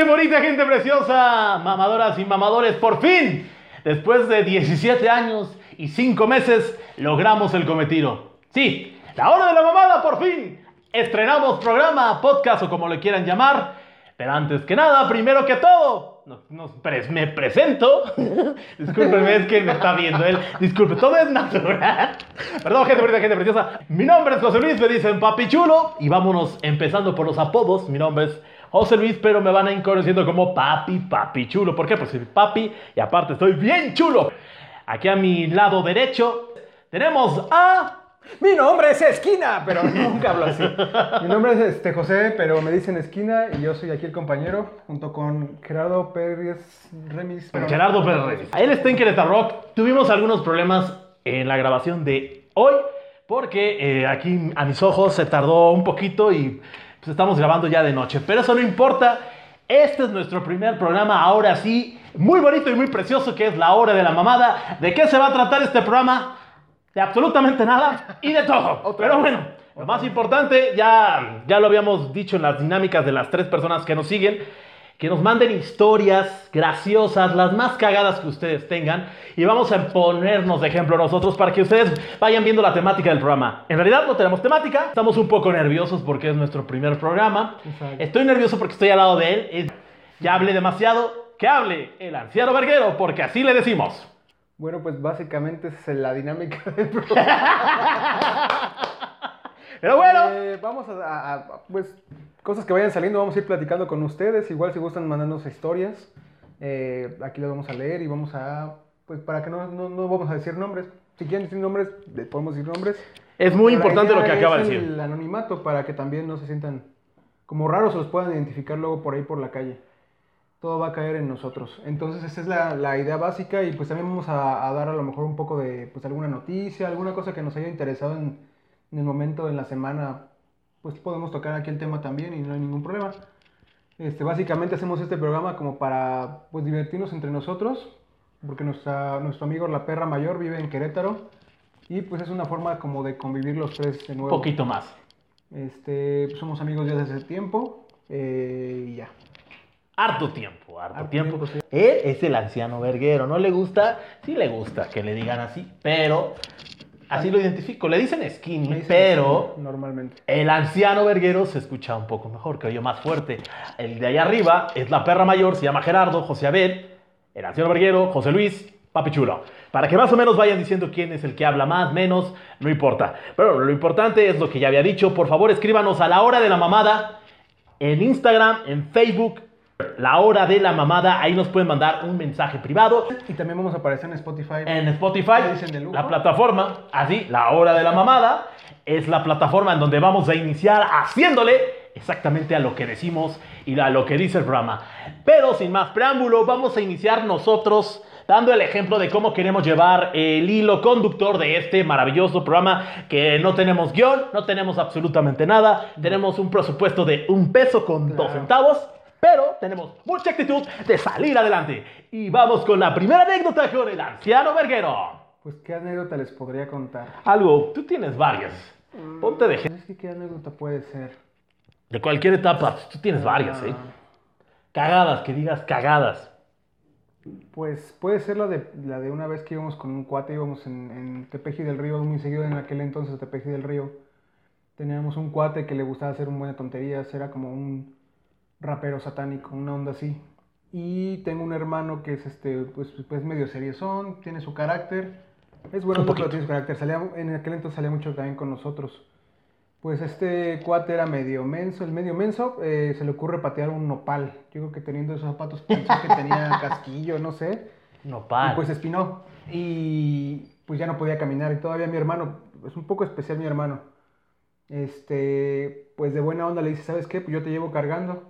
Gente bonita, gente preciosa, mamadoras y mamadores, por fin, después de 17 años y 5 meses, logramos el cometido. Sí, la hora de la mamada, por fin. Estrenamos programa, podcast o como le quieran llamar. Pero antes que nada, primero que todo, nos, nos me presento. Discúlpenme, es que me está viendo él. Disculpe, todo es natural. Perdón, gente bonita, gente preciosa. Mi nombre es José Luis, me dicen Papi Chulo. Y vámonos empezando por los apodos. Mi nombre es José Luis, pero me van a ir conociendo como Papi, Papi Chulo. ¿Por qué? Pues soy Papi y aparte estoy bien chulo. Aquí a mi lado derecho tenemos a... Mi nombre es Esquina, pero nunca hablo así. Mi nombre es este, José, pero me dicen Esquina y yo soy aquí el compañero, junto con Gerardo Pérez Remis. pero- Gerardo Pérez Reyes. Él está en Querétaro Rock. Tuvimos algunos problemas en la grabación de hoy porque eh, aquí a mis ojos se tardó un poquito y pues, estamos grabando ya de noche. Pero eso no importa. Este es nuestro primer programa, ahora sí, muy bonito y muy precioso, que es la hora de la mamada. ¿De qué se va a tratar este programa? De absolutamente nada y de todo. Pero bueno, lo más importante, ya, ya lo habíamos dicho en las dinámicas de las tres personas que nos siguen, que nos manden historias graciosas, las más cagadas que ustedes tengan, y vamos a ponernos de ejemplo nosotros para que ustedes vayan viendo la temática del programa. En realidad no tenemos temática, estamos un poco nerviosos porque es nuestro primer programa. Exacto. Estoy nervioso porque estoy al lado de él. Ya hablé demasiado, que hable el anciano verguero, porque así le decimos. Bueno, pues básicamente es la dinámica del programa. Pero bueno, Eh, vamos a, a- a- pues, cosas que vayan saliendo, vamos a ir platicando con ustedes. Igual si gustan mandarnos historias, eh, aquí las vamos a leer y vamos a, pues para que no, no, no vamos a decir nombres. Si quieren decir nombres, podemos decir nombres. es muy Pero importante lo que acaba de decir. El anonimato para que también no se sientan como raros o los puedan identificar luego por ahí por la calle. Todo va a caer en nosotros. Entonces esa es la, la idea básica y pues también vamos a, a dar a lo mejor un poco de pues alguna noticia, alguna cosa que nos haya interesado en, en el momento, en la semana. Pues podemos tocar aquí el tema también y no hay ningún problema. Este, básicamente hacemos este programa como para pues divertirnos entre nosotros, porque nuestra, nuestro amigo La Perra Mayor vive en Querétaro y pues es una forma como de convivir los tres de Un nuevo. poquito más. Este, pues, somos amigos ya desde hace tiempo eh, y ya. Harto tiempo, harto, Harto tiempo. tiempo, sí. Él es el anciano verguero. ¿No le gusta? Sí le gusta que le digan así, pero así lo identifico. Le dicen skinny, dicen pero normalmente. el anciano verguero se escucha un poco mejor, que oye más fuerte. El de allá arriba es la perra mayor, se llama Gerardo, José Abel, el anciano verguero, José Luis, Papi Chulo. Para que más o menos vayan diciendo quién es el que habla más, menos, no importa. Pero lo importante es lo que ya había dicho. Por favor, escríbanos a la hora de la mamada en Instagram, en Facebook, la hora de la mamada. Ahí nos pueden mandar un mensaje privado. Y también vamos a aparecer en Spotify. En Spotify, dicen de lujo. la plataforma, así, la hora de la mamada, es la plataforma en donde vamos a iniciar haciéndole exactamente a lo que decimos y a lo que dice el programa. Pero sin más preámbulo, vamos a iniciar nosotros dando el ejemplo de cómo queremos llevar el hilo conductor de este maravilloso programa que no tenemos guion, no tenemos absolutamente nada, tenemos un presupuesto de un peso con dos Claro. centavos. Pero tenemos mucha actitud de salir adelante. Y vamos con la primera anécdota con el anciano verguero. Pues qué anécdota les podría contar. Algo, tú tienes varias. Ponte de ejemplo. Es que qué anécdota puede ser. De cualquier etapa, tú tienes varias, ¿eh? Ah, Cagadas, que digas cagadas. Pues puede ser la de, la de una vez que íbamos con un cuate, íbamos en, en Tepeji del Río, muy seguido en aquel entonces Tepeji del Río. Teníamos un cuate que le gustaba hacer un buena tonterías, era como un rapero satánico, una onda así. Y tengo un hermano que es este, pues, pues medio seriezón, tiene su carácter. Es bueno, pero tiene su carácter. Salía, en aquel entonces salía mucho también con nosotros. Pues este cuate era medio menso, el medio menso eh, se le ocurre patear un nopal. Yo creo que teniendo esos zapatos pensó que tenía casquillo, no sé. No Y pues espinó. Y pues ya no podía caminar. Y todavía mi hermano, es un poco especial mi hermano. Este, pues de buena onda le dice, ¿sabes qué? Pues yo te llevo cargando.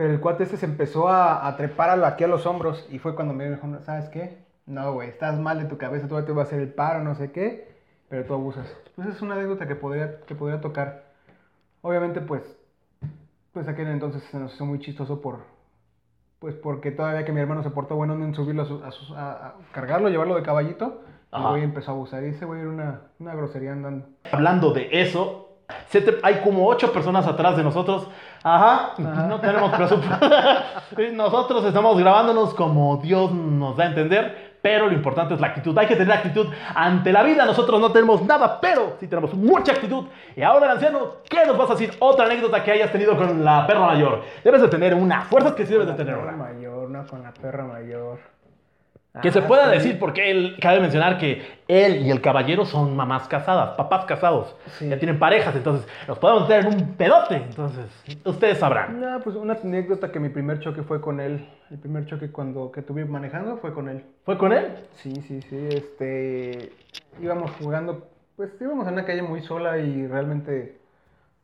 Pero el cuate este se empezó a, a trepar aquí a los hombros. Y fue cuando me dijo, ¿sabes qué? No, güey, estás mal de tu cabeza, todavía te va a hacer el paro, no sé qué. Pero tú abusas. Pues es una anécdota que podría, que podría tocar. Obviamente, pues, pues aquel entonces se nos hizo muy chistoso por, pues porque todavía que mi hermano se portó bueno en subirlo a, su- a sus- a- a cargarlo, llevarlo de caballito, el güey empezó a abusar. Y ese güey era una, una grosería andando. Hablando de eso, Se te- hay como ocho personas atrás de nosotros. Ajá, no tenemos presupuesto. nosotros estamos grabándonos como Dios nos da a entender, pero lo importante es la actitud. Hay que tener actitud ante la vida. Nosotros no tenemos nada, pero sí tenemos mucha actitud. Y ahora, el anciano, ¿qué nos vas a decir? Otra anécdota que hayas tenido con la perra mayor. Debes de tener una. Fuerzas que sí debes de tener La perra una. mayor, no con la perra mayor. Que se Ah, pueda sí. decir, porque él, cabe mencionar que él y el caballero son mamás casadas, papás casados. Sí. Ya tienen parejas, entonces nos podemos meter en un pedote. Entonces, ustedes sabrán. No, pues una anécdota que mi primer choque fue con él. El primer choque cuando que tuve manejando fue con él. ¿Fue con él? Sí, sí, sí. Este. Íbamos jugando. Pues íbamos en una calle muy sola y realmente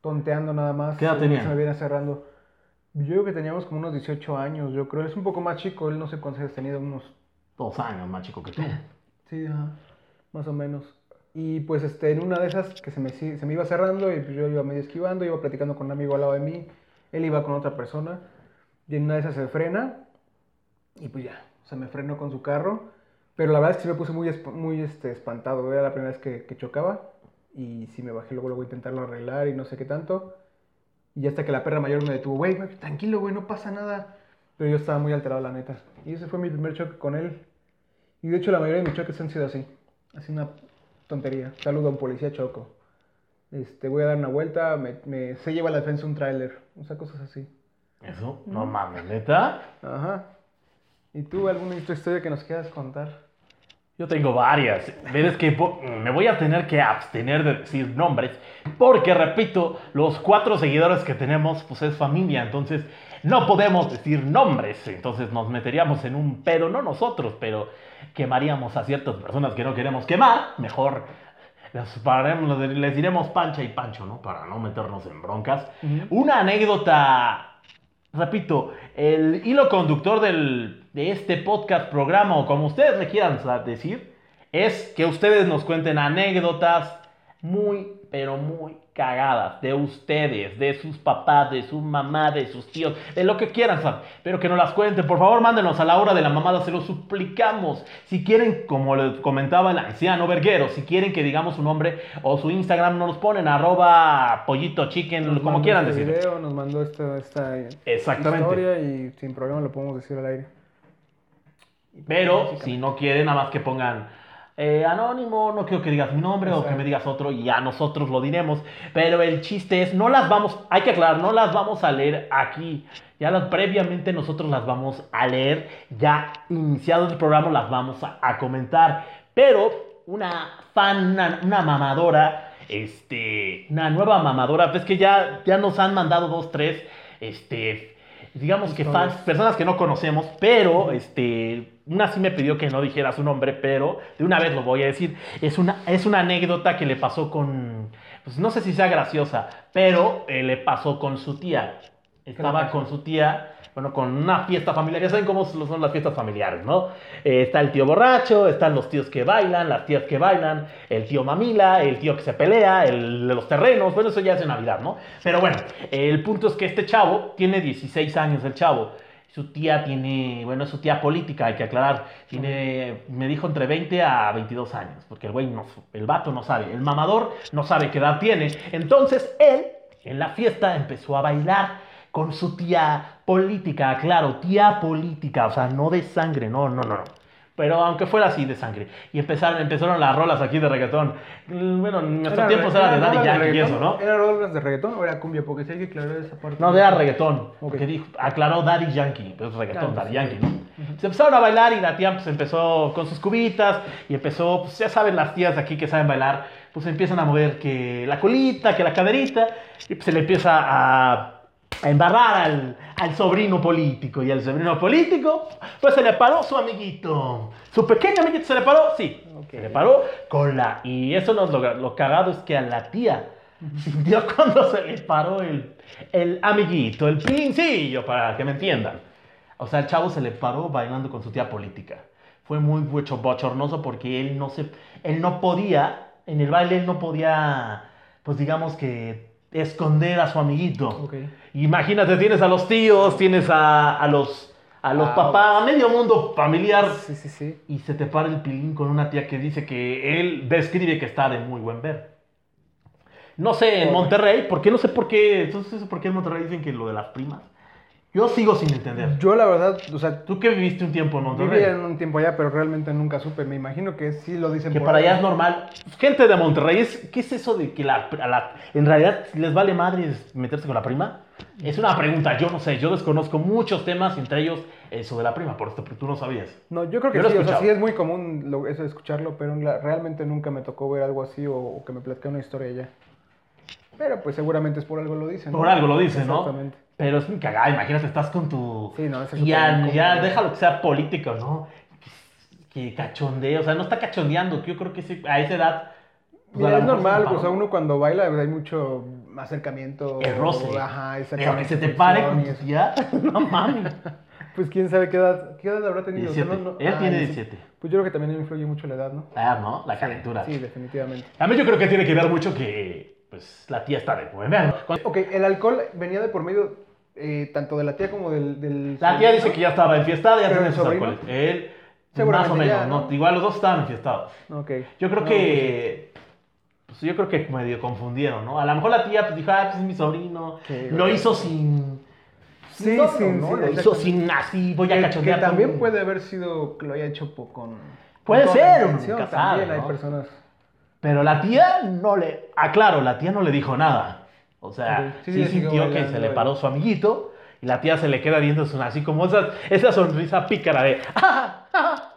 tonteando nada más. ¿Qué edad Se- tenía? Se me viene cerrando. Yo creo que teníamos como unos 18 años, yo creo. Es un poco más chico, él no sé cuántos años tenido, unos. Dos años más chico que tú. Sí, ajá, más o menos. Y pues este, en una de esas que se me, se me iba cerrando y pues yo iba medio esquivando, iba platicando con un amigo al lado de mí, él iba con otra persona, y en una de esas se frena y pues ya, se me frenó con su carro, pero la verdad es que sí me puse muy, muy este, espantado, era la primera vez que, que chocaba y sí me bajé luego, luego intentarlo arreglar y no sé qué tanto. Y hasta que la perra mayor me detuvo, güey, tranquilo, güey, no pasa nada. Pero yo estaba muy alterado, la neta. Y ese fue mi primer choque con él. Y de hecho la mayoría de mis choques han sido así. Así una tontería. Saludo a un policía choco. Este, voy a dar una vuelta, me, me- se lleva a la defensa un tráiler. O sea, cosas así. Eso, no mames, neta. Ajá. ¿Y tú alguna historia que nos quieras contar? Yo tengo varias. Ves que po- me voy a tener que abstener de decir nombres, porque repito, los cuatro seguidores que tenemos, pues es familia, entonces no podemos decir nombres. Entonces nos meteríamos en un pedo, no nosotros, pero quemaríamos a ciertas personas que no queremos quemar. Mejor les, les diremos Pancha y Pancho, ¿no? Para no meternos en broncas. Una anécdota Repito, el hilo conductor del- de este podcast, programa o como ustedes me quieran decir, es que ustedes nos cuenten anécdotas muy, pero muy cagadas de ustedes, de sus papás, de su mamá, de sus tíos, de lo que quieran, ¿sabes? pero que nos las cuenten. Por favor, mándenos a la hora de la mamada, se lo suplicamos. Si quieren, como les comentaba el anciano Verguero, si quieren que digamos su nombre o su Instagram, nos los ponen arroba pollito chicken, Nos como quieran este decir. video, nos mandó esta, esta Exactamente. historia y sin problema lo podemos decir al aire. Pero si no quieren, nada más que pongan eh, anónimo, no quiero que digas mi nombre o que me digas otro y ya nosotros lo diremos. Pero el chiste es, no las vamos, hay que aclarar, no las vamos a leer aquí. Ya las previamente nosotros las vamos a leer, ya iniciado el programa las vamos a, a comentar. Pero una fan, una, una mamadora, este, una nueva mamadora, ves que ya, ya nos han mandado dos, tres, este, digamos que fans, personas que no conocemos, pero este, una sí me pidió que no dijera su nombre, pero de una vez lo voy a decir. Es una, es una anécdota que le pasó con, pues no sé si sea graciosa, pero eh, le pasó con su tía. Estaba con su tía, bueno, con una fiesta familiar. Ya saben cómo son las fiestas familiares, ¿no? Eh, está el tío borracho, están los tíos que bailan, las tías que bailan, el tío mamila, el tío que se pelea, el de los terrenos. Bueno, eso ya es de Navidad, ¿no? Pero bueno, el punto es que este chavo tiene 16 años, el chavo. Su tía tiene, bueno, es su tía política, hay que aclarar. Tiene, me dijo entre 20 a 22 años, porque el güey no, el vato no sabe, el mamador no sabe qué edad tiene. Entonces él, en la fiesta, empezó a bailar con su tía política, claro, tía política, o sea, no de sangre, no, no, no, no. Pero aunque fuera así de sangre. Y empezaron, empezaron las rolas aquí de reggaetón. Mm, Bueno, en nuestros tiempos era de Daddy Yankee y eso, ¿no? ¿Era rolas de reggaetón o era cumbia? Porque sí hay que aclarar esa parte. No, era reggaetón. Ok. Que dijo, aclaró Daddy Yankee, pero es reggaetón, Claro, Daddy sí. Yankee, ¿no? Se empezaron a bailar y la tía pues empezó con sus cubitas y empezó, pues ya saben las tías de aquí que saben bailar, pues empiezan a mover que la colita, que la caderita y pues se le empieza a, a embarrar al, al sobrino político y al sobrino político pues se le paró su amiguito. Su pequeño amiguito se le paró, sí, Ok. se le paró con la... Y eso no es lo, lo cagado, es que a la tía sintió cuando se le paró el, el amiguito, el pincillo, para que me entiendan. O sea, el chavo se le paró bailando con su tía política. Fue muy bochornoso porque él no se, él no podía, en el baile él no podía, pues digamos que esconder a su amiguito. Ok. Imagínate, tienes a los tíos, tienes a, a los, a los Ah, papás, a medio mundo familiar Sí, sí, sí. y se te para el pilín con una tía que dice que él describe que está de muy buen ver. No sé, en Monterrey, ¿por qué no sé por qué? Entonces, ¿por qué en Monterrey dicen que lo de las primas? Yo sigo sin entender. Yo la verdad, o sea, Tú que viviste un tiempo en Monterrey. viví en un tiempo allá, pero realmente nunca supe. Me imagino que sí lo dicen Que por para allá es normal. Gente de Monterrey, ¿es- ¿qué es eso de que la, a la- en realidad les vale madre meterse con la prima? Es una pregunta, yo no sé, yo desconozco muchos temas, entre ellos eso de la prima, por esto, tú no sabías. No, yo creo que Yo sí, o sea, sí es muy común lo- eso de escucharlo, pero la- realmente nunca me tocó ver algo así o, o que me platicara una historia allá. Pero pues seguramente es por algo lo dicen. ¿no? Por algo lo dicen, ¿no? Exactamente. Pero es muy cagada, imagínate, estás con tu... Sí, no, eso es ya, ya, déjalo que sea político, ¿no? Que, que cachondeo, o sea, no está cachondeando, que yo creo que sí, a esa edad... pues, a Mira, lo es mejor normal, o sea, uno cuando baila pues, hay mucho acercamiento. El roce. Ajá, Pero que se te pare con tu tía, no mames. Pues quién sabe qué edad, qué edad habrá tenido. O sea, 17. no- no- Él ah, tiene 17. 17. Pues yo creo que también influye mucho la edad, ¿no? Ah, ¿no? La calentura. Sí, definitivamente. A mí yo creo que tiene que ver mucho que, pues, la tía está de. Cuando- Ok, el alcohol venía de por medio eh, tanto de la tía como del. del La tía dice que ya estaba enfiestada, ya ¿Pero tenía el sus alcoholes. Él, más o menos, ya, ¿no? ¿no? Igual los dos estaban enfiestados. Ok. Yo creo No, que. Pues yo creo que medio confundieron, ¿no? A lo mejor la tía pues, dijo, ah, pues es mi sobrino. Sí, lo hizo sin. Sí, sí, sí, Lo hizo sin así, voy a cachondear. que también con- puede haber sido que lo haya hecho po- con. Puede con ser, sabe, También hay personas. Pero la tía no le. Ah, claro, la tía no le dijo nada. O sea, Ok. Sí, sí, sintió que se le paró su amiguito y la tía se le queda viendo así como esa, esa sonrisa pícara de.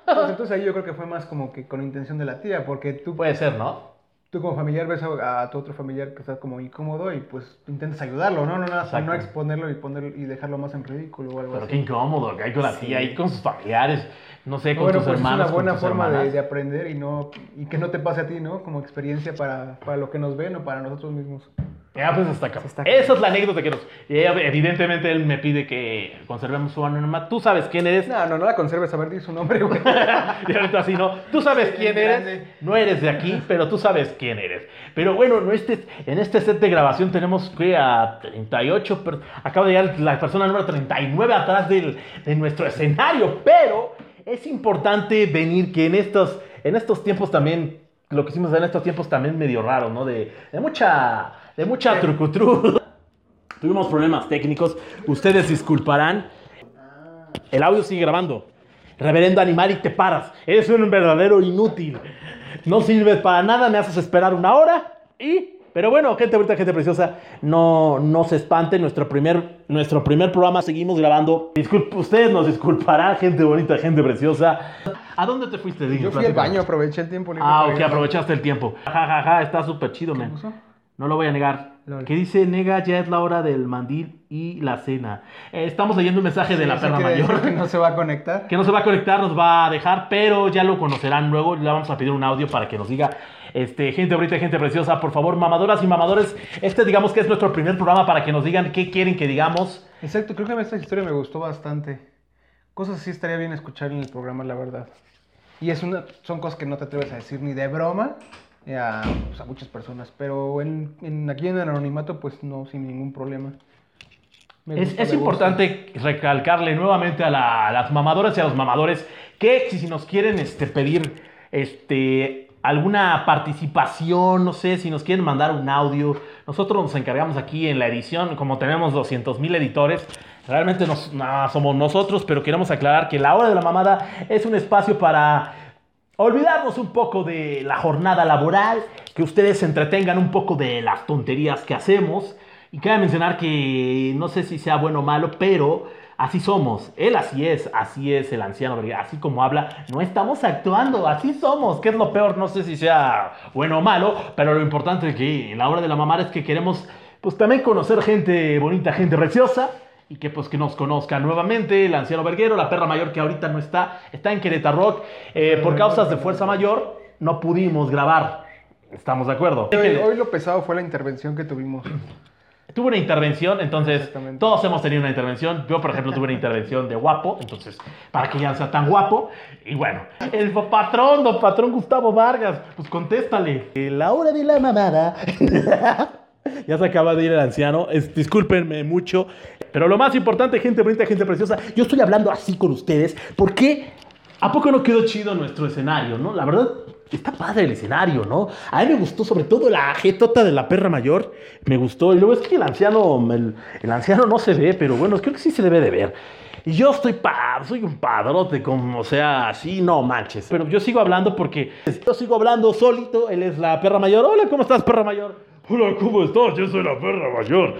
Pues entonces ahí yo creo que fue más como que con intención de la tía, porque tú, Puede ser, ¿no? tú como familiar ves a, a tu otro familiar que está como incómodo y pues intentas ayudarlo, ¿no? No, no, no exponerlo y, poner, y dejarlo más en ridículo o algo Pero así. qué incómodo, que hay con la tía ahí con sus familiares, no sé, con bueno, tus pues hermanos. es una buena forma de, de aprender y no y que no te pase a ti, ¿no? Como experiencia para, para lo que nos ven o para nosotros mismos. Ya, pues está cabrón. Está Esa es la anécdota que nos. Evidentemente él me pide que conservemos su anonimato. Tú sabes quién eres. No, no, no la conserves, a ver, di su nombre, güey. Y ahorita así, ¿no? Tú sabes quién eres. No eres de aquí, pero tú sabes quién eres. Pero bueno, no este, en este set de grabación tenemos que a 38. per- acaba de llegar la persona número 39 atrás del, de nuestro escenario. Pero es importante venir que en estos, en estos tiempos también. Lo que hicimos en estos tiempos también medio raro, ¿no? De, de mucha, de mucha trucutru. Tuvimos problemas técnicos. Ustedes disculparán. El audio sigue grabando. Reverendo animal y te paras. Eres un verdadero inútil. No sirves para nada, me haces esperar una hora y... Pero bueno, gente bonita, gente preciosa, no, no se espanten. Nuestro primer, nuestro primer programa seguimos grabando. Disculpe, ustedes nos disculparán, gente bonita, gente preciosa. ¿A dónde te fuiste, Diggy? Yo fui al baño, aproveché el tiempo libre. Ah, ok, aprovechaste el tiempo. Ja, ja, ja, está súper chido, men. No lo voy a negar. Lol. Que dice, nega, ya es la hora del mandil y la cena. Eh, estamos leyendo un mensaje de la perra mayor. que no se va a conectar. que no se va a conectar, nos va a dejar, pero ya lo conocerán luego. Le vamos a pedir un audio para que nos diga, este, gente bonita, gente preciosa, por favor, mamadoras y mamadores, este digamos que es nuestro primer programa para que nos digan qué quieren que digamos. Exacto, creo que esta historia me gustó bastante. Cosas así estaría bien escuchar en el programa, la verdad. Y es una, son cosas que no te atreves a decir ni de broma a, pues, a muchas personas. Pero en, en- aquí en el anonimato, pues no, sin ningún problema. Es, es importante recalcarle nuevamente a, la- a las mamadoras y a los mamadores que si nos quieren este, pedir este, alguna participación, no sé, si nos quieren mandar un audio, nosotros nos encargamos aquí en la edición, como tenemos 200 mil editores, realmente nos, no, somos nosotros, pero queremos aclarar que la hora de la mamada es un espacio para olvidarnos un poco de la jornada laboral, que ustedes se entretengan un poco de las tonterías que hacemos. Y cabe mencionar que no sé si sea bueno o malo, pero así somos. Él así es, así es el anciano, así como habla, no estamos actuando, así somos. ¿Qué es lo peor? No sé si sea bueno o malo, pero lo importante es que en la hora de la mamada es que queremos pues también conocer gente bonita, gente preciosa. Y que pues que nos conozcan nuevamente el anciano Verguero, la perra mayor que ahorita no está, está en Querétaro Rock. Eh, por causas de fuerza mayor no pudimos grabar. ¿Estamos de acuerdo? Hoy, hoy lo pesado fue la intervención que tuvimos. Tuve una intervención, entonces todos hemos tenido una intervención. Yo, por ejemplo, tuve una intervención de guapo, entonces, para que ya no sea tan guapo. Y bueno, el patrón, don patrón Gustavo Vargas, pues contéstale. Eh, La hora de la mamada. ya se acaba de ir el anciano, es- discúlpenme mucho. Pero lo más importante, gente bonita, gente preciosa, yo estoy hablando así con ustedes porque ¿a poco no quedó chido nuestro escenario, no? La verdad, está padre el escenario, ¿no? A mí me gustó sobre todo la jetota de la perra mayor, me gustó. Y luego es que el anciano, el, el anciano no se ve, pero bueno, creo que sí se debe de ver. Y yo estoy pa, soy un padrote, como, sea, así no manches. Pero yo sigo hablando porque yo sigo hablando solito, él es la perra mayor. Hola, ¿cómo estás, perra mayor? Hola, ¿cómo estás? Yo soy la perra mayor.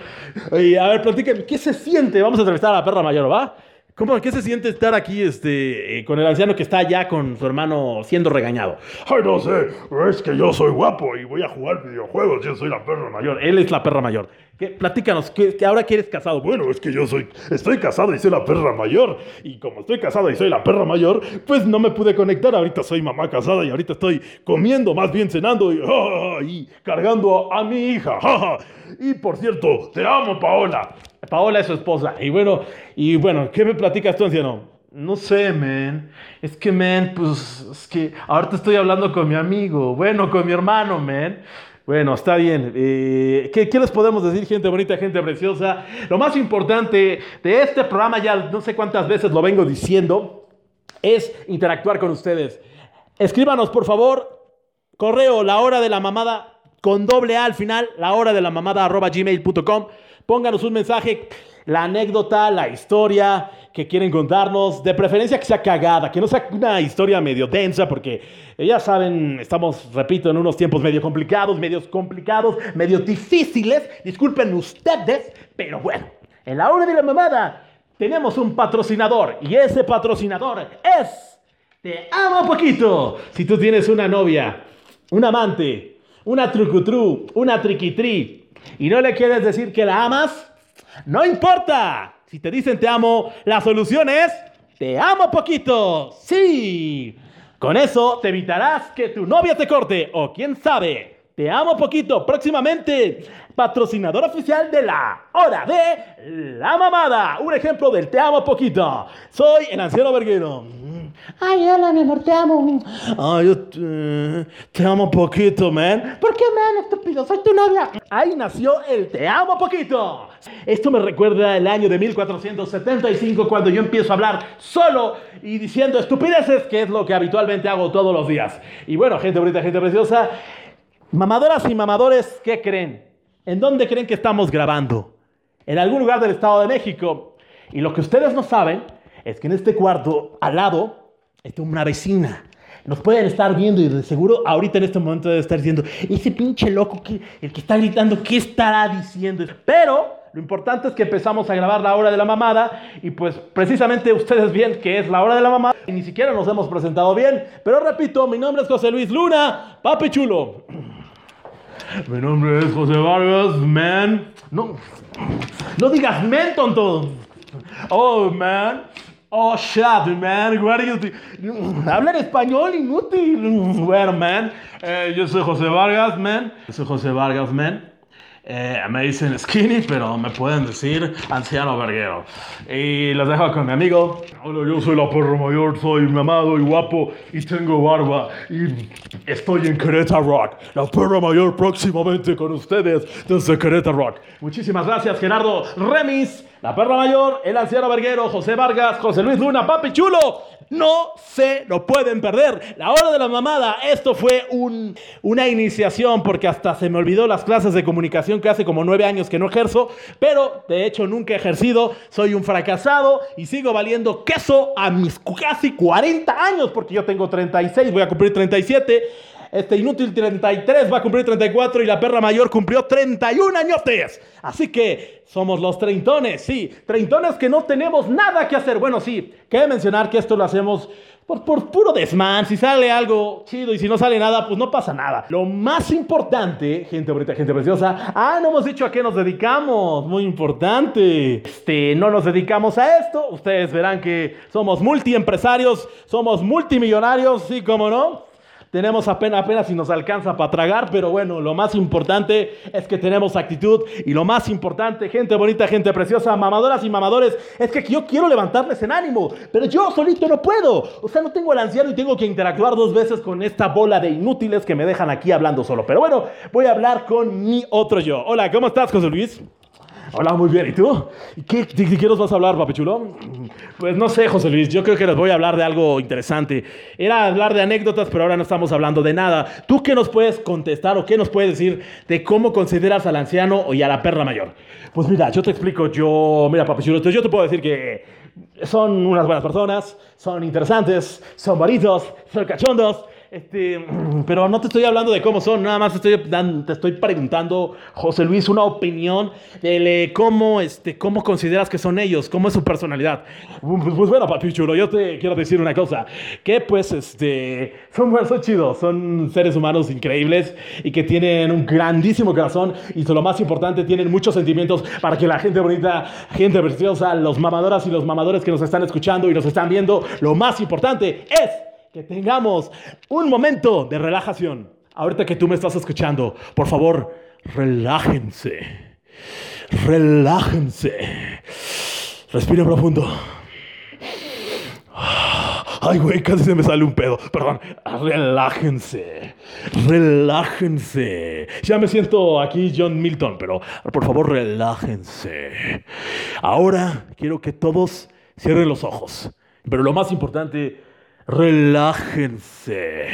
A ver, platícame, ¿qué se siente? Vamos a entrevistar a la perra mayor, ¿va? ¿Cómo, ¿Qué se siente estar aquí este, eh, con el anciano que está allá con su hermano siendo regañado? Ay, no sé, es que yo soy guapo y voy a jugar videojuegos, yo soy la perra mayor. Él es la perra mayor. ¿Qué? Platícanos, ¿qué, que ahora que eres casado? Bueno, es que yo soy, estoy casado y soy la perra mayor. Y como estoy casado y soy la perra mayor, pues no me pude conectar. Ahorita soy mamá casada y ahorita estoy comiendo, más bien cenando y, y cargando a, mi hija. Y por cierto, te amo, Paola. Paola es su esposa. Y bueno, y bueno, ¿qué me platicas tú, anciano? No sé, man. Es que, man, pues, es que ahorita estoy hablando con mi amigo. Bueno, con mi hermano, man. Bueno, está bien. Eh, ¿qué, ¿qué, les podemos decir, gente bonita, gente preciosa? Lo más importante de este programa, ya no sé cuántas veces lo vengo diciendo, es interactuar con ustedes. Escríbanos, por favor, correo, la hora de la mamada, con doble A al final, la hora de la mamada, arroba gmail.com. Pónganos un mensaje, la anécdota, la historia que quieren contarnos, de preferencia que sea cagada, que no sea una historia medio densa, porque ya saben, estamos, repito, en unos tiempos medio complicados, medios complicados, medio difíciles, disculpen ustedes, pero bueno, en la hora de la mamada tenemos un patrocinador y ese patrocinador es Te amo poquito. Si tú tienes una novia, un amante, una trucutru, una triquitri, y no le quieres decir que la amas, no importa. Si te dicen te amo, la solución es te amo poquito. Sí. Con eso te evitarás que tu novia te corte o quién sabe. Te amo poquito. Próximamente, patrocinador oficial de la hora de la mamada. Un ejemplo del te amo poquito. Soy el anciano verguero. Ay, hola, mi amor, te amo. Ay, yo te, te, amo poquito, man. ¿Por qué, man, estúpido? Soy tu novia. Ahí nació el te amo poquito. Esto me recuerda el año de 1475 cuando yo empiezo a hablar solo y diciendo estupideces, que es lo que habitualmente hago todos los días. Y bueno, gente bonita, gente preciosa, mamadoras y mamadores, ¿qué creen? ¿En dónde creen que estamos grabando? En algún lugar del Estado de México. Y lo que ustedes no saben es que en este cuarto, al lado, está una vecina. Nos pueden estar viendo y de seguro ahorita en este momento debe estar diciendo, ese pinche loco, que, el que está gritando, ¿qué estará diciendo? Pero lo importante es que empezamos a grabar la hora de la mamada y pues precisamente ustedes ven que es la hora de la mamada y ni siquiera nos hemos presentado bien. Pero repito, mi nombre es José Luis Luna, papi chulo. Mi nombre es José Vargas, man. No, no digas man, tonto. Oh, man. Oh, shut, man. What are you Habla en español, inútil. Bueno, man. Eh, yo soy José Vargas, man. Yo soy José Vargas, man. Eh, me dicen skinny, pero me pueden decir anciano verguero. Y los dejo con mi amigo. Hola, yo soy la perra mayor, soy mamado y guapo y tengo barba y estoy en Querétaro Rock. La perra mayor próximamente con ustedes desde Querétaro Rock. Muchísimas gracias, Gerardo Remis. La perra mayor, el anciano verguero, José Vargas, José Luis Luna, papi chulo. No se lo pueden perder. La hora de la mamada. Esto fue un, una iniciación porque hasta se me olvidó las clases de comunicación que hace como nueve años que no ejerzo. Pero de hecho nunca he ejercido. Soy un fracasado y sigo valiendo queso a mis casi 40 años porque yo tengo 36, voy a cumplir 37. Este inútil 33 va a cumplir 34 y la perra mayor cumplió 31 añotes. Así que somos los treintones, sí, treintones que no tenemos nada que hacer. Bueno, sí, cabe mencionar que esto lo hacemos por, por, puro desmán. Si sale algo chido y si no sale nada, pues no pasa nada. Lo más importante, gente bonita, gente preciosa, ah, no hemos dicho a qué nos dedicamos. Muy importante. Este, no nos dedicamos a esto. Ustedes verán que somos multiempresarios, somos multimillonarios, sí, como no. Tenemos apenas, apenas si nos alcanza para tragar, pero bueno, lo más importante es que tenemos actitud y lo más importante, gente bonita, gente preciosa, mamadoras y mamadores, es que yo quiero levantarles en ánimo, pero yo solito no puedo. O sea, no tengo el anciano y tengo que interactuar dos veces con esta bola de inútiles que me dejan aquí hablando solo. Pero bueno, voy a hablar con mi otro yo. Hola, ¿cómo estás, José Luis? Hola, muy bien. ¿Y tú? ¿Qué, de, qué nos vas a hablar, papi chulo? Pues no sé, José Luis, yo creo que les voy a hablar de algo interesante. Era hablar de anécdotas, pero ahora no estamos hablando de nada. ¿Tú qué nos puedes contestar o qué nos puedes decir de cómo consideras al anciano y a la perra mayor? Pues mira, yo te explico, yo, mira, papi chulo, yo te puedo decir que son unas buenas personas, son interesantes, son bonitos, son cachondos, este, pero no te estoy hablando de cómo son, nada más te estoy, preguntando, José Luis, una opinión de cómo, este, cómo consideras que son ellos, cómo es su personalidad. Pues, pues bueno, papi chulo, yo te quiero decir una cosa, que pues este, son, son chidos, son seres humanos increíbles y que tienen un grandísimo corazón y lo más importante, tienen muchos sentimientos para que la gente bonita, gente preciosa, los mamadoras y los mamadores que nos están escuchando y nos están viendo, lo más importante es que tengamos un momento de relajación. Ahorita que tú me estás escuchando, por favor, relájense. Relájense. Respiren profundo. Ay, güey, casi se me sale un pedo. Perdón. Relájense. Relájense. Ya me siento aquí John Milton, pero por favor, relájense. Ahora quiero que todos cierren los ojos. Pero lo más importante, relájense.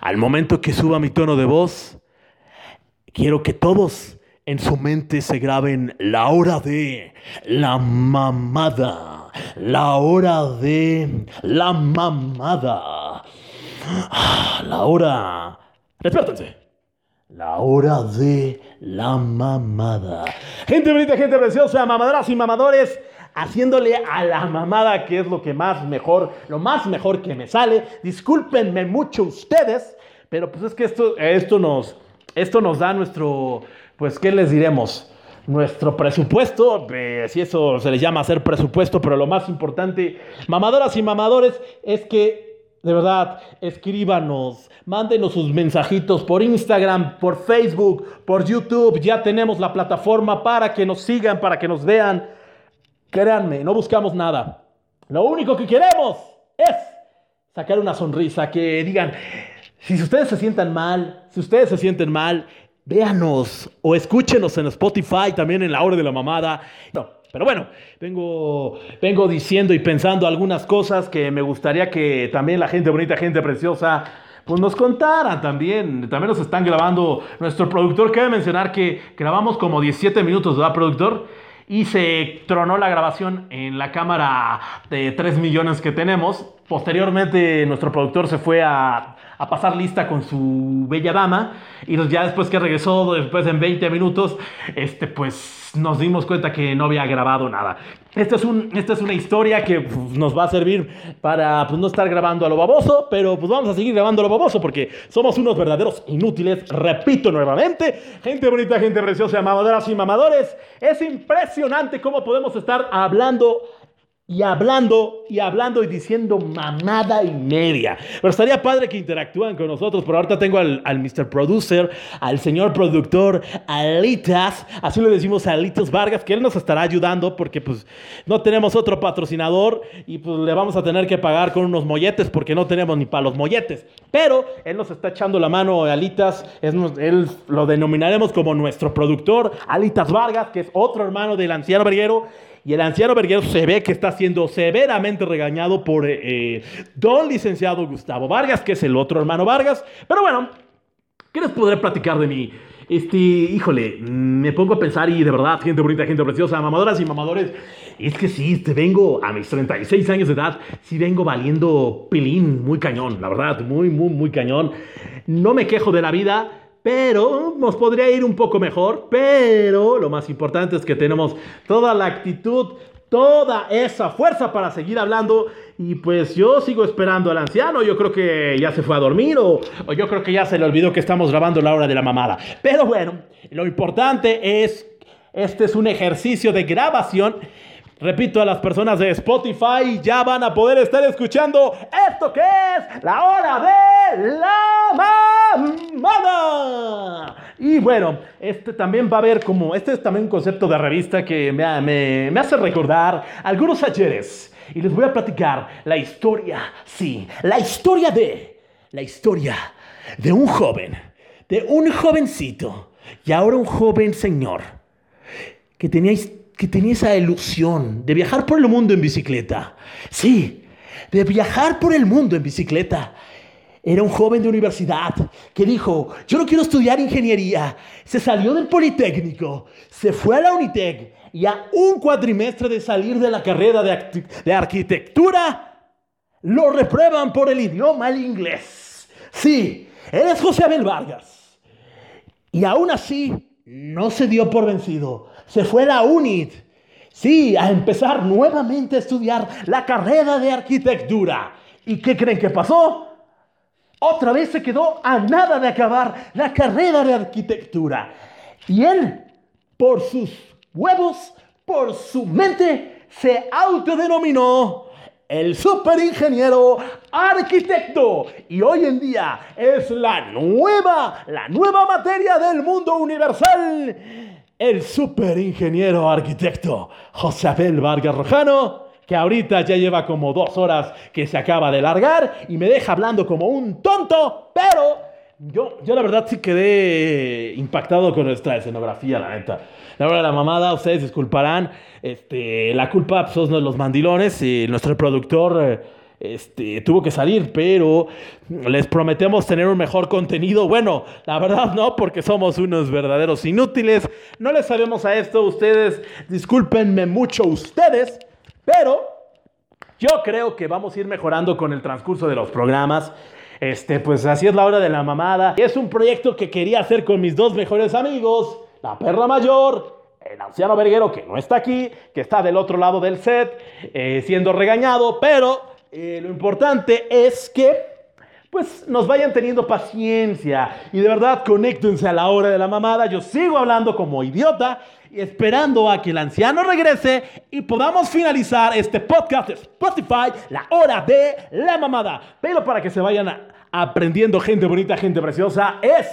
Al momento que suba mi tono de voz, quiero que todos en su mente se graben la hora de la mamada. La hora de la mamada. La hora. Despiértense. La hora de la mamada. Gente bonita, gente preciosa, mamadoras y mamadores, haciéndole a la mamada, que es lo que más mejor, lo más mejor que me sale. Discúlpenme mucho ustedes, pero pues es que esto, esto nos, esto nos da nuestro, pues, ¿qué les diremos? Nuestro presupuesto, eh, si eso se le llama hacer presupuesto, pero lo más importante, mamadoras y mamadores, es que de verdad, escríbanos, mándenos sus mensajitos por Instagram, por Facebook, por YouTube. Ya tenemos la plataforma para que nos sigan, para que nos vean. Créanme, no buscamos nada. Lo único que queremos es sacar una sonrisa, que digan, si ustedes se sientan mal, si ustedes se sienten mal, véanos o escúchenos en Spotify, también en la hora de la mamada. No, pero bueno, vengo, vengo diciendo y pensando algunas cosas que me gustaría que también la gente bonita, gente preciosa, pues nos contaran también. También nos están grabando nuestro productor. Cabe mencionar que grabamos como 17 minutos, ¿verdad, productor? Y se tronó la grabación en la cámara de 3 millones que tenemos. Posteriormente, nuestro productor se fue a, a pasar lista con su bella dama. Y nos- ya después que regresó, después en 20 minutos, este, pues nos dimos cuenta que no había grabado nada. Esta es, un, esta es una historia que pues, nos va a servir para pues, no estar grabando a lo baboso, pero pues vamos a seguir grabando a lo baboso porque somos unos verdaderos inútiles. Repito nuevamente, gente bonita, gente preciosa, mamadoras y mamadores. Es impresionante cómo podemos estar hablando y hablando y hablando y diciendo mamada y media. Pero estaría padre que interactúan con nosotros. Pero ahorita tengo al, al Mr. Producer, al señor productor Alitas, así le decimos a Alitas Vargas, que él nos estará ayudando porque pues no tenemos otro patrocinador y pues le vamos a tener que pagar con unos molletes porque no tenemos ni para los molletes. Pero él nos está echando la mano, Alitas, es, él lo denominaremos como nuestro productor, Alitas Vargas, que es otro hermano del anciano verguero. Y el anciano verguero se ve que está siendo severamente regañado por eh, eh, don licenciado Gustavo Vargas, que es el otro hermano Vargas. Pero bueno, ¿qué les podré platicar de mí? Este, híjole, me pongo a pensar y de verdad, gente bonita, gente preciosa, mamadoras y mamadores, es que sí, te vengo a mis 36 años de edad, sí vengo valiendo pilín muy cañón, la verdad, muy, muy, muy cañón. No me quejo de la vida, pero nos podría ir un poco mejor, pero lo más importante es que tenemos toda la actitud, toda esa fuerza para seguir hablando y pues yo sigo esperando al anciano, yo creo que ya se fue a dormir o, o yo creo que ya se le olvidó que estamos grabando la hora de la mamada. Pero bueno, lo importante es, este es un ejercicio de grabación. Repito, a las personas de Spotify ya van a poder estar escuchando esto que es la hora de la mamada. Y bueno, este también va a haber como, este es también un concepto de revista que me, me, me hace recordar algunos ayeres. Y les voy a platicar la historia, sí, la historia de, la historia de un joven, de un jovencito y ahora un joven señor que tenía his- que tenía esa ilusión de viajar por el mundo en bicicleta. Sí, de viajar por el mundo en bicicleta. Era un joven de universidad que dijo, yo no quiero estudiar ingeniería. Se salió del Politécnico, se fue a la Unitec y a un cuatrimestre de salir de la carrera de, de arquitectura, lo reprueban por el idioma el inglés. Sí, él es José Abel Vargas. Y aún así, no se dio por vencido. Se fue a la UNIT. Sí, a empezar nuevamente a estudiar la carrera de arquitectura. ¿Y qué creen que pasó? Otra vez se quedó a nada de acabar la carrera de arquitectura. Y él, por sus huevos, por su mente, se autodenominó el superingeniero arquitecto. Y hoy en día es la nueva, la nueva materia del mundo universal. El superingeniero arquitecto José Abel Vargas Rojano, que ahorita ya lleva como dos horas que se acaba de largar y me deja hablando como un tonto, pero yo, yo la verdad sí quedé impactado con nuestra escenografía, la neta. La de la mamada, ustedes disculparán, este, la culpa pues, son los mandilones y nuestro productor... eh, este, tuvo que salir, pero les prometemos tener un mejor contenido. Bueno, la verdad no, porque somos unos verdaderos inútiles. No les sabemos a esto, ustedes, discúlpenme mucho ustedes, pero yo creo que vamos a ir mejorando con el transcurso de los programas. Este, pues así es la hora de la mamada. Es un proyecto que quería hacer con mis dos mejores amigos, la perra mayor, el anciano verguero que no está aquí, que está del otro lado del set, eh, siendo regañado, pero eh, lo importante es que pues nos vayan teniendo paciencia y de verdad conéctense a la hora de la mamada. Yo sigo hablando como idiota y esperando a que el anciano regrese y podamos finalizar este podcast de Spotify, la hora de la mamada. Pero para que se vayan aprendiendo gente bonita, gente preciosa, es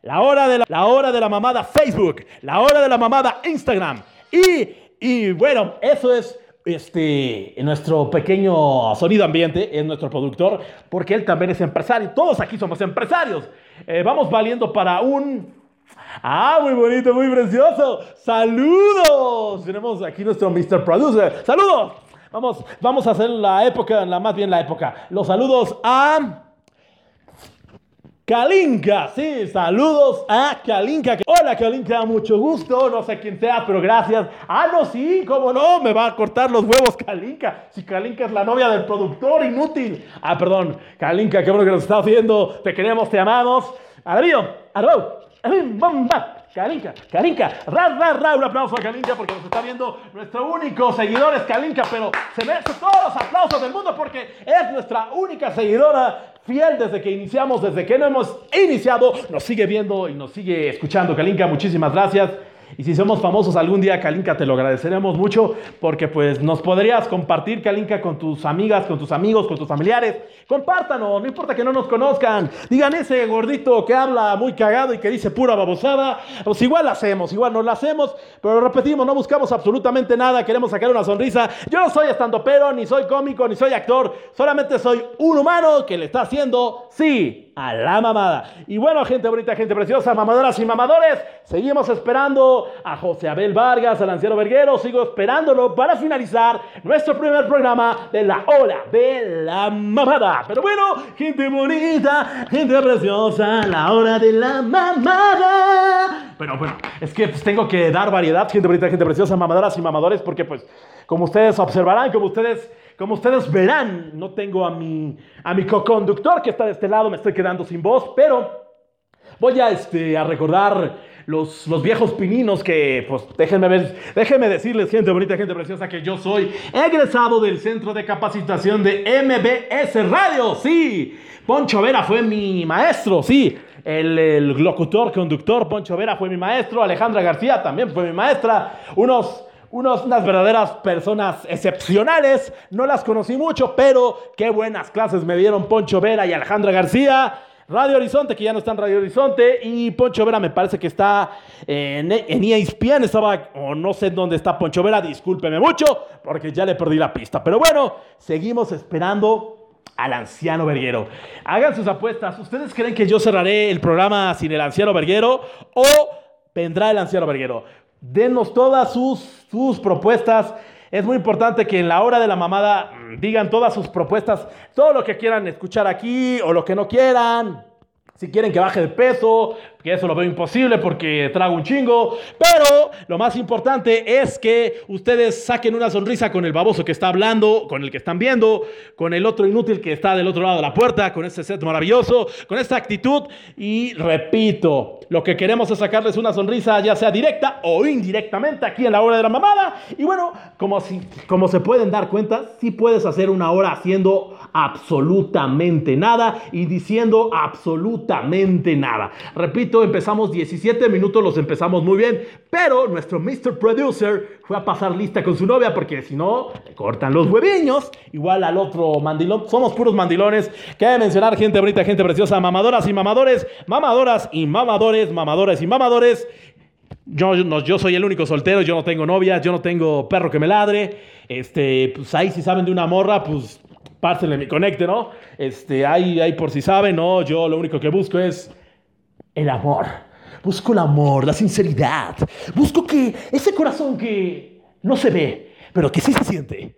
la hora de la, la hora de la mamada Facebook, la hora de la mamada Instagram. Y, y bueno, eso es este, nuestro pequeño sonido ambiente, es nuestro productor, porque él también es empresario. Todos aquí somos empresarios. Eh, vamos valiendo para un... Ah, muy bonito, muy precioso. Saludos. Tenemos aquí nuestro Mr. Producer. Saludos. Vamos, vamos a hacer la época, la más bien la época. Los saludos a... Kalinka, sí, saludos a Kalinka. Hola Kalinka, mucho gusto, no sé quién sea, pero gracias. Ah, no, sí, cómo no, me va a cortar los huevos Kalinka. Si Kalinka es la novia del productor, inútil. Ah, perdón, Kalinka, qué bueno que nos estás viendo, te queremos, te amamos. Adrio, arro, bomba. Kalinka, Kalinka, ra, ra, ra, un aplauso a Kalinka porque nos está viendo nuestro único seguidor es Kalinka, pero se merece todos los aplausos del mundo porque es nuestra única seguidora fiel desde que iniciamos, desde que no hemos iniciado, nos sigue viendo y nos sigue escuchando. Kalinka, muchísimas gracias. Y si somos famosos algún día, Kalinka, te lo agradeceremos mucho porque pues nos podrías compartir, Kalinka, con tus amigas, con tus amigos, con tus familiares. Compártanos, no importa que no nos conozcan. Digan ese gordito que habla muy cagado y que dice pura babosada. Pues igual la hacemos, igual no la hacemos, pero repetimos, no buscamos absolutamente nada, queremos sacar una sonrisa. Yo no soy estando pero, ni soy cómico, ni soy actor, solamente soy un humano que le está haciendo, sí, a la mamada. Y bueno, gente bonita, gente preciosa, mamadoras y mamadores, seguimos esperando a José Abel Vargas, al anciano Verguero, sigo esperándolo para finalizar nuestro primer programa de la hora de la mamada. Pero bueno, gente bonita, gente preciosa, la hora de la mamada. Pero bueno, es que pues, tengo que dar variedad, gente bonita, gente preciosa, mamadoras y mamadores, porque pues, como ustedes observarán, como ustedes como ustedes verán, no tengo a mi, a co-conductor que está de este lado, me estoy quedando sin voz, pero voy a, este, a recordar los, los viejos pininos que, pues déjenme ver, déjenme decirles, gente bonita, gente preciosa, que yo soy egresado del Centro de Capacitación de MBS Radio, sí. Poncho Vera fue mi maestro, sí. El, el locutor, conductor, Poncho Vera fue mi maestro. Alejandra García también fue mi maestra. Unos unas verdaderas personas excepcionales. No las conocí mucho, pero qué buenas clases me dieron Poncho Vera y Alejandra García. Radio Horizonte, que ya no está en Radio Horizonte, y Poncho Vera me parece que está en, en ESPN, estaba, o no sé dónde está Poncho Vera, discúlpeme mucho, porque ya le perdí la pista. Pero bueno, seguimos esperando al anciano Verguero. Hagan sus apuestas. ¿Ustedes creen que yo cerraré el programa sin el anciano Verguero o vendrá el anciano Verguero? Denos todas sus, sus propuestas. Es muy importante que en la hora de la mamada mm, digan todas sus propuestas, todo lo que quieran escuchar aquí o lo que no quieran. Si quieren que baje de peso, que eso lo veo imposible porque trago un chingo. Pero lo más importante es que ustedes saquen una sonrisa con el baboso que está hablando, con el que están viendo, con el otro inútil que está del otro lado de la puerta, con este set maravilloso, con esta actitud. Y repito, lo que queremos es sacarles una sonrisa, ya sea directa o indirectamente, aquí en la hora de la mamada. Y bueno, como, si, como se pueden dar cuenta, sí puedes hacer una hora haciendo absolutamente nada y diciendo absolutamente nada. Repito, empezamos 17 minutos, los empezamos muy bien, pero nuestro Mr. Producer fue a pasar lista con su novia porque si no, le cortan los hueviños. Igual al otro mandilón, somos puros mandilones. Cabe mencionar gente bonita, gente preciosa, mamadoras y mamadores, mamadoras y mamadores, mamadores y mamadores. Yo, no, yo soy el único soltero, yo no tengo novia, yo no tengo perro que me ladre. Este, pues ahí si saben de una morra, pues pásenle mi conecte, ¿no? Este, ahí, ahí por si saben, ¿no? Yo lo único que busco es el amor. Busco el amor, la sinceridad. Busco que ese corazón que no se ve, pero que sí se siente.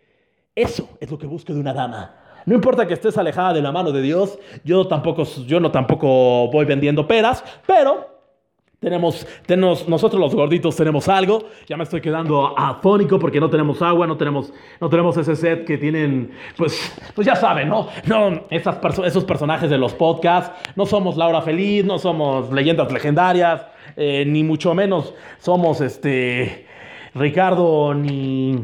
Eso es lo que busco de una dama. No importa que estés alejada de la mano de Dios, yo tampoco, yo no tampoco voy vendiendo peras, pero tenemos, tenemos, nosotros los gorditos tenemos algo. Ya me estoy quedando afónico porque no tenemos agua, no tenemos, no tenemos ese set que tienen, pues, pues ya saben, ¿no? No, esas esos personajes de los podcasts. No somos Laura Feliz, no somos leyendas legendarias, eh, ni mucho menos somos este Ricardo ni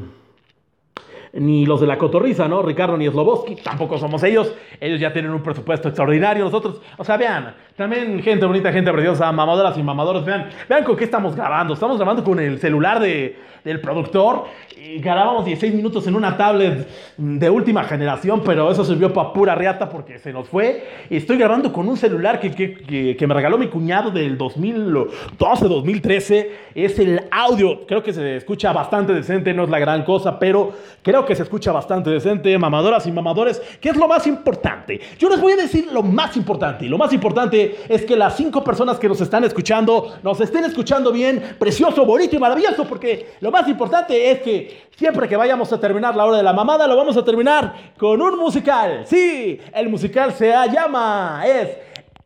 ni los de la cotorriza, ¿no? Ricardo ni Sloboski, tampoco somos ellos. Ellos ya tienen un presupuesto extraordinario. Nosotros, o sea, vean, también gente bonita, gente preciosa, mamadoras y mamadores, vean, vean con qué estamos grabando. Estamos grabando con el celular de, del productor. Y grabamos 16 minutos en una tablet de última generación, pero eso sirvió para pura riata porque se nos fue. Estoy grabando con un celular que, que, que, me regaló mi cuñado del 2012, 2013. Es el audio, creo que se escucha bastante decente, no es la gran cosa, pero creo que se escucha bastante decente, mamadoras y mamadores, ¿qué es lo más importante? Yo les voy a decir lo más importante, lo más importante es que las cinco personas que nos están escuchando, nos estén escuchando bien, precioso, bonito y maravilloso, porque lo más importante es que siempre que vayamos a terminar la hora de la mamada, lo vamos a terminar con un musical. Sí, el musical se llama, es,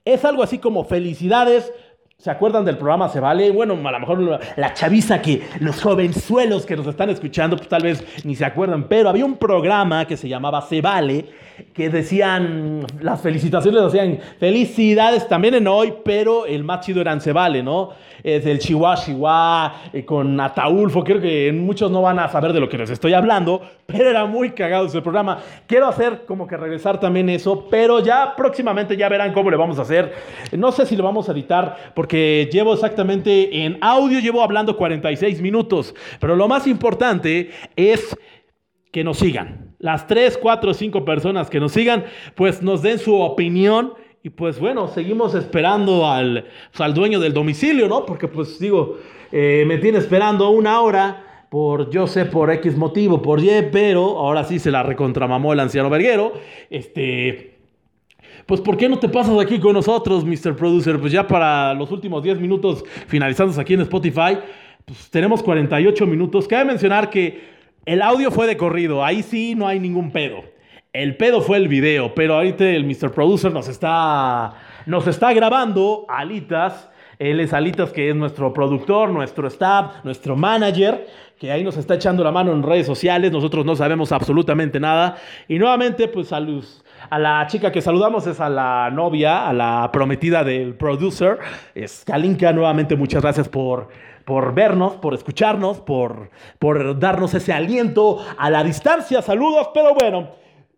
es algo así como felicidades. ¿Se acuerdan del programa Se Vale? Bueno, a lo mejor la, chaviza que los jovenzuelos que nos están escuchando, pues tal vez ni se acuerdan, pero había un programa que se llamaba Se Vale, que decían, las felicitaciones decían, felicidades también en hoy, pero el más chido eran Se Vale, ¿no? Es el Chihuahua Chihuahua, eh, con Ataulfo, creo que muchos no van a saber de lo que les estoy hablando, pero era muy cagado ese programa. Quiero hacer como que regresar también eso, pero ya próximamente ya verán cómo le vamos a hacer. No sé si lo vamos a editar, porque llevo exactamente en audio, llevo hablando 46 minutos, pero lo más importante es que nos sigan. Las 3, 4, 5 personas que nos sigan, pues nos den su opinión. Y pues bueno, seguimos esperando al, pues, al dueño del domicilio, ¿no? Porque pues digo, eh, me tiene esperando una hora por, yo sé, por X motivo, por Y, pero ahora sí se la recontramamó el anciano verguero. Este, pues, ¿por qué no te pasas aquí con nosotros, Mr. Producer? Pues ya para los últimos 10 minutos finalizando aquí en Spotify, pues tenemos 48 minutos. Cabe mencionar que el audio fue de corrido, ahí sí no hay ningún pedo. El pedo fue el video, pero ahorita el Mr. Producer nos está, nos está grabando alitas. Él es Alitas, que es nuestro productor, nuestro staff, nuestro manager, que ahí nos está echando la mano en redes sociales. Nosotros no sabemos absolutamente nada. Y nuevamente, pues a, Luz, a la chica que saludamos es a la novia, a la prometida del producer. Es Kalinka, nuevamente muchas gracias por, por vernos, por escucharnos, por, por darnos ese aliento a la distancia. Saludos, pero bueno,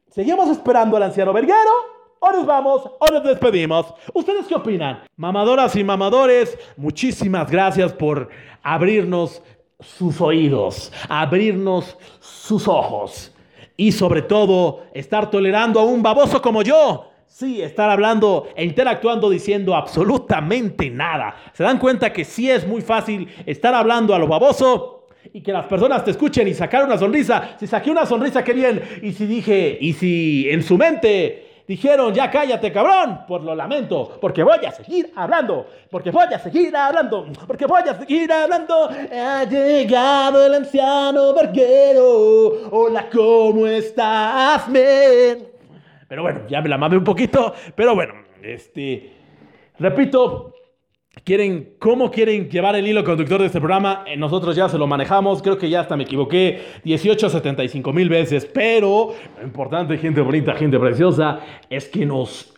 seguimos esperando al anciano verguero. O nos vamos o nos despedimos. ¿Ustedes qué opinan? Mamadoras y mamadores, muchísimas gracias por abrirnos sus oídos, abrirnos sus ojos y sobre todo estar tolerando a un baboso como yo. Sí, estar hablando e interactuando diciendo absolutamente nada. ¿Se dan cuenta que sí es muy fácil estar hablando a lo baboso? Y que las personas te escuchen y sacar una sonrisa. Si saqué una sonrisa, qué bien. Y si dije, y si en su mente Dijeron, ya cállate, cabrón. Por lo lamento, porque voy a seguir hablando. Porque voy a seguir hablando. Porque voy a seguir hablando. Ha llegado el anciano barquero. Hola, ¿cómo estás, men? Pero bueno, ya me la mamé un poquito. Pero bueno, este. Repito, quieren, ¿cómo quieren llevar el hilo conductor de este programa? Eh, nosotros ya se lo manejamos, creo que ya hasta me equivoqué 18 75 mil veces, pero lo importante, gente bonita, gente preciosa, es que nos,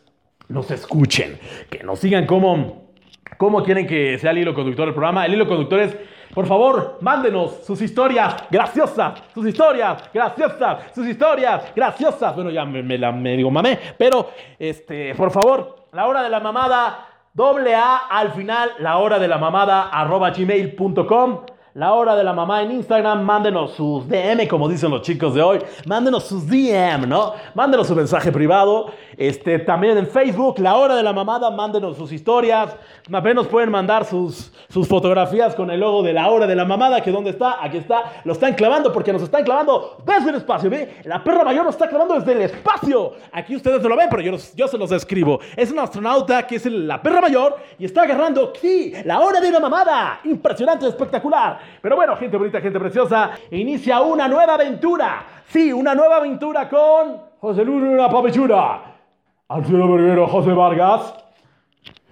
nos escuchen, que nos sigan cómo, cómo quieren que sea el hilo conductor del programa. El hilo conductor es... Por favor, mándenos sus historias graciosas, sus historias graciosas, sus historias graciosas. Bueno, ya me, la me digo mamé, pero este, por favor, la hora de la mamada Doble A al final, la hora de la mamada, arroba gmail.com. La hora de la mamá en Instagram, mándenos sus DM, como dicen los chicos de hoy. Mándenos sus DM, ¿no? Mándenos su mensaje privado. Este, también en Facebook, la hora de la mamada, mándenos sus historias. También nos pueden mandar sus, sus fotografías con el logo de la hora de la mamada, que dónde está, aquí está. Lo están clavando porque nos están clavando desde el espacio, ¿ve? La perra mayor nos está clavando desde el espacio. Aquí ustedes no lo ven, pero yo, los- yo se los escribo. Es un astronauta que es la perra mayor y está agarrando, sí, la hora de la mamada. Impresionante, espectacular. Pero bueno, gente bonita, gente preciosa, inicia una nueva aventura. Sí, una nueva aventura con José Luna Papichura. Alcino Verguero, José Vargas.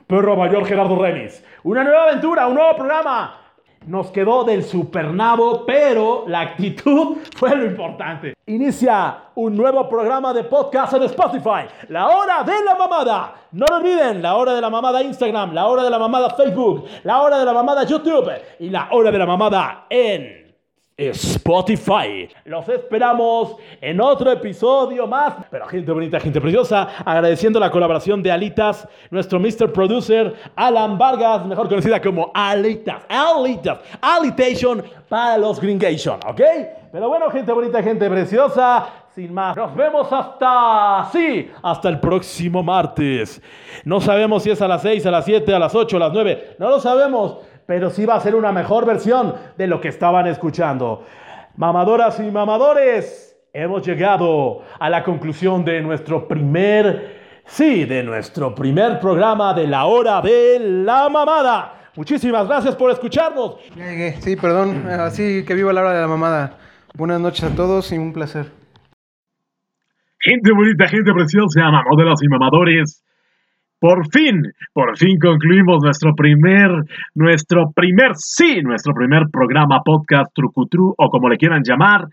Perro Mayor Gerardo Remis. Una nueva aventura, un nuevo programa. Nos quedó del supernavo, pero la actitud fue lo importante. Inicia un nuevo programa de podcast en Spotify. La hora de la mamada. No lo olviden, la hora de la mamada Instagram, la hora de la mamada Facebook, la hora de la mamada YouTube y la hora de la mamada en Spotify. Los esperamos en otro episodio más. Pero gente bonita, gente preciosa, agradeciendo la colaboración de Alitas, nuestro Mr. Producer, Alan Vargas, mejor conocida como Alitas. Alitas. Alitation para los Gringation, ¿ok? Pero bueno, gente bonita, gente preciosa, sin más, nos vemos hasta, sí, hasta el próximo martes. No sabemos si es a las 6, a las 7, a las 8, a las 9, no lo sabemos, pero sí va a ser una mejor versión de lo que estaban escuchando. Mamadoras y mamadores, hemos llegado a la conclusión de nuestro primer, sí, de nuestro primer programa de la hora de la mamada. Muchísimas gracias por escucharnos. Sí, perdón. Así que viva la hora de la mamada. Buenas noches a todos y un placer. Gente bonita, gente preciosa, mamadoras y mamadores. Por fin, por fin concluimos nuestro primer, nuestro primer, sí, nuestro primer programa podcast Trucutru o como le quieran llamar.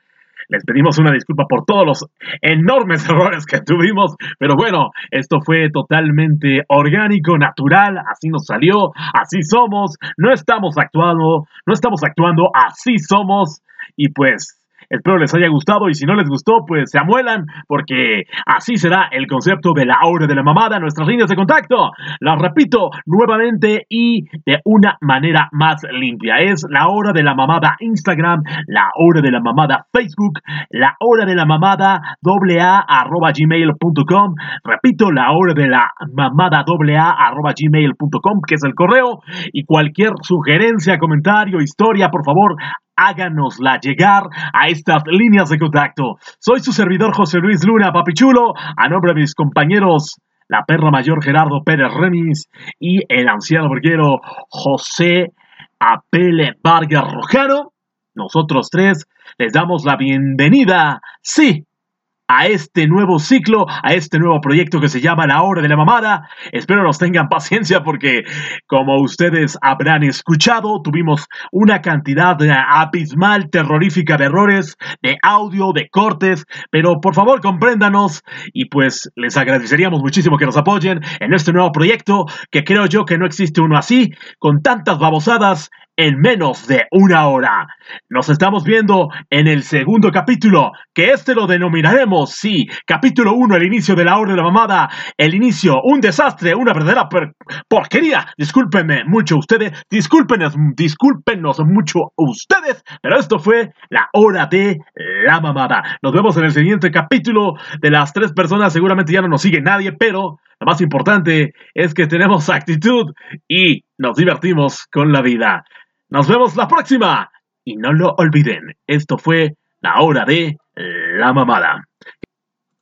Les pedimos una disculpa por todos los enormes errores que tuvimos, pero bueno, esto fue totalmente orgánico, natural, así nos salió, así somos, no estamos actuando, no estamos actuando, así somos y pues Espero les haya gustado y si no les gustó, pues se amuelan porque así será el concepto de la hora de la mamada, nuestras líneas de contacto. Las repito nuevamente y de una manera más limpia. Es la hora de la mamada Instagram, la hora de la mamada Facebook, la hora de la mamada a arroba gmail.com. Repito, la hora de la mamada a arroba gmail.com, que es el correo. Y cualquier sugerencia, comentario, historia, por favor, háganosla llegar a estas líneas de contacto. Soy su servidor José Luis Luna Papichulo, a nombre de mis compañeros, la perra mayor Gerardo Pérez Remis y el anciano burguero José Apele Vargas Rojano. Nosotros tres les damos la bienvenida, sí, a este nuevo ciclo, a este nuevo proyecto que se llama La Hora de la Mamada. Espero nos tengan paciencia porque, como ustedes habrán escuchado, tuvimos una cantidad abismal, terrorífica de errores, de audio, de cortes, pero por favor compréndanos y pues les agradeceríamos muchísimo que nos apoyen en este nuevo proyecto, que creo yo que no existe uno así, con tantas babosadas en menos de una hora. Nos estamos viendo en el segundo capítulo, que este lo denominaremos, sí, capítulo 1, el inicio de la hora de la mamada, el inicio, un desastre, una verdadera per- porquería. Discúlpenme mucho ustedes, discúlpenos, discúlpenos mucho ustedes, pero esto fue la hora de la mamada. Nos vemos en el siguiente capítulo de las tres personas, seguramente ya no nos sigue nadie, pero lo más importante es que tenemos actitud y nos divertimos con la vida. Nos vemos la próxima. Y no lo olviden, esto fue la hora de la mamada.